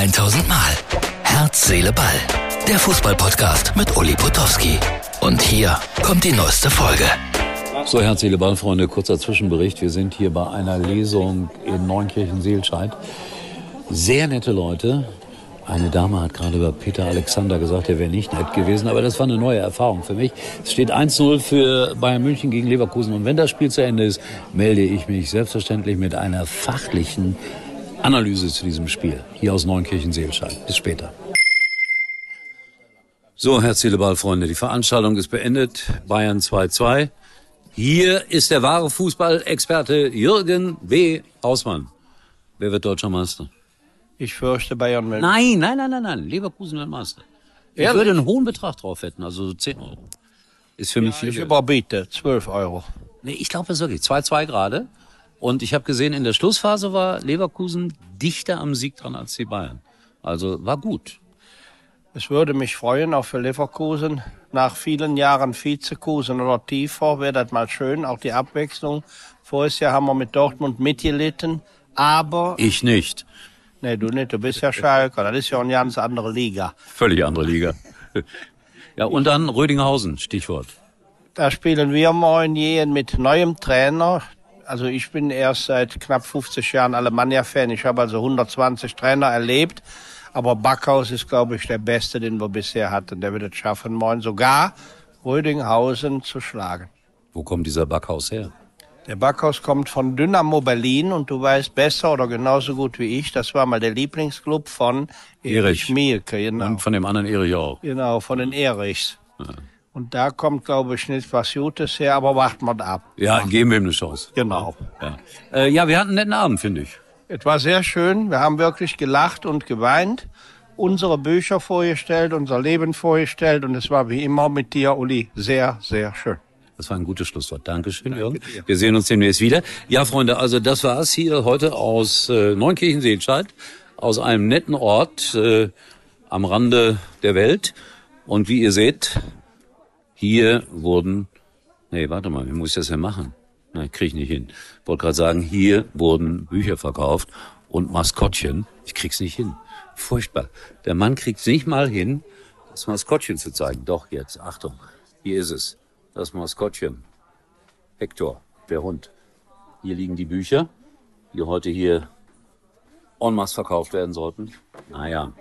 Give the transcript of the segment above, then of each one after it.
1000 Mal. Herz, Seele, Ball. Der Fußballpodcast mit Uli Potowski. Und hier kommt die neueste Folge. So, Herz, Seele, Ball, Freunde, kurzer Zwischenbericht. Wir sind hier bei einer Lesung in Neunkirchen-Seelscheid. Sehr nette Leute. Eine Dame hat gerade über Peter Alexander gesagt, er wäre nicht nett gewesen, aber das war eine neue Erfahrung für mich. Es steht 1-0 für Bayern München gegen Leverkusen und wenn das Spiel zu Ende ist, melde ich mich selbstverständlich mit einer fachlichen Analyse zu diesem Spiel. Hier aus Neunkirchen-Seelscheid. Bis später. So, Herr Zieleball, Freunde, die Veranstaltung ist beendet. Bayern 2-2. Hier ist der wahre Fußballexperte Jürgen B. Hausmann. Wer wird deutscher Meister? Ich fürchte Bayern München. Nein, nein, nein, nein, nein. Leverkusen wird Meister. Ich Ehrlich? würde einen hohen Betrag drauf wetten, also so 10 Euro. Ist für mich viel Ich Geld. überbiete 12 Euro. Nee, ich glaube es wirklich. 2-2 gerade. Und ich habe gesehen, in der Schlussphase war Leverkusen dichter am Sieg dran als die Bayern. Also war gut. Es würde mich freuen, auch für Leverkusen. Nach vielen Jahren Vizekusen oder tiefer wäre das mal schön, auch die Abwechslung. Voriges Jahr haben wir mit Dortmund mitgelitten, aber, Ich nicht. nee, du nicht, du bist ja Schalker, das ist ja eine ganz andere Liga. Völlig andere Liga. ja, und dann Rödinghausen, Stichwort. Da spielen wir morgen jeden mit neuem Trainer. Also ich bin erst seit knapp 50 Jahren Alemannia-Fan. Ich habe also 120 Trainer erlebt. Aber Backhaus ist, glaube ich, der Beste, den wir bisher hatten. Der wird es schaffen, morgen sogar Rödinghausen zu schlagen. Wo kommt dieser Backhaus her? Der Backhaus kommt von Dynamo Berlin und du weißt besser oder genauso gut wie ich, das war mal der Lieblingsclub von Erich Erich. Mielke. Genau. Und von dem anderen Erich auch. Genau, von den Erichs. Und da kommt, glaube ich, nicht was Gutes her, aber warten wir ab. Ja, geben wir ihm eine Chance. Genau. Ja, äh, ja wir hatten einen netten Abend, finde ich. Es war sehr schön. Wir haben wirklich gelacht und geweint, unsere Bücher vorgestellt, unser Leben vorgestellt und es war wie immer mit dir, Uli, sehr, sehr schön. Das war ein gutes Schlusswort. Dankeschön, Jürgen. Wir sehen uns demnächst wieder. Ja, Freunde, also das war's hier heute aus äh, Neunkirchen-Seelscheid, aus einem netten Ort äh, am Rande der Welt. Und wie ihr seht, hier wurden, nee, warte mal, wie muss ich das denn machen? Nein, krieg ich nicht hin. Wollte gerade sagen, hier wurden Bücher verkauft und Maskottchen. Ich krieg's nicht hin. Furchtbar. Der Mann kriegt's nicht mal hin, das Maskottchen zu zeigen. Doch jetzt, Achtung, hier ist es. Das Maskottchen. Hector, der Hund. Hier liegen die Bücher, die heute hier en masse verkauft werden sollten. Naja,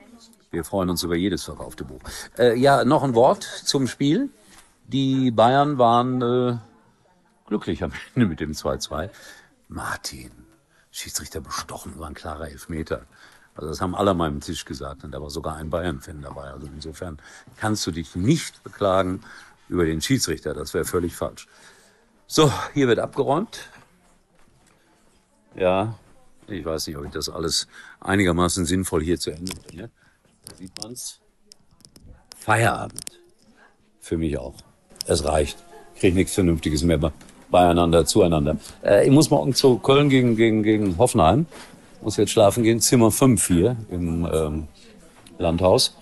wir freuen uns über jedes verkaufte Buch. Äh, ja, noch ein Wort zum Spiel. Die Bayern waren äh, glücklich am Ende mit dem 2-2. Martin, Schiedsrichter bestochen, war ein klarer Elfmeter. Also das haben alle an meinem Tisch gesagt und da war sogar ein Bayern-Fan dabei. Also insofern kannst du dich nicht beklagen über den Schiedsrichter. Das wäre völlig falsch. So, hier wird abgeräumt. Ja, ich weiß nicht, ob ich das alles einigermaßen sinnvoll hier zu Ende bringe. Da sieht man's. Feierabend. Für mich auch. Es reicht. Krieg nichts Vernünftiges mehr be- beieinander, zueinander. Äh, ich muss morgen zu Köln gegen, gegen, gegen Hoffenheim. Muss jetzt schlafen gehen. Zimmer 5 hier im ähm, Landhaus.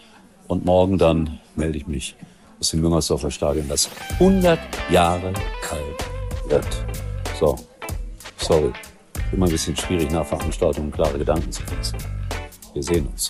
Und morgen dann melde ich mich aus dem Müngersdorfer Stadion, das 100 Jahre alt wird. So, sorry. Immer ein bisschen schwierig nach Veranstaltungen klare Gedanken zu fassen. Wir sehen uns.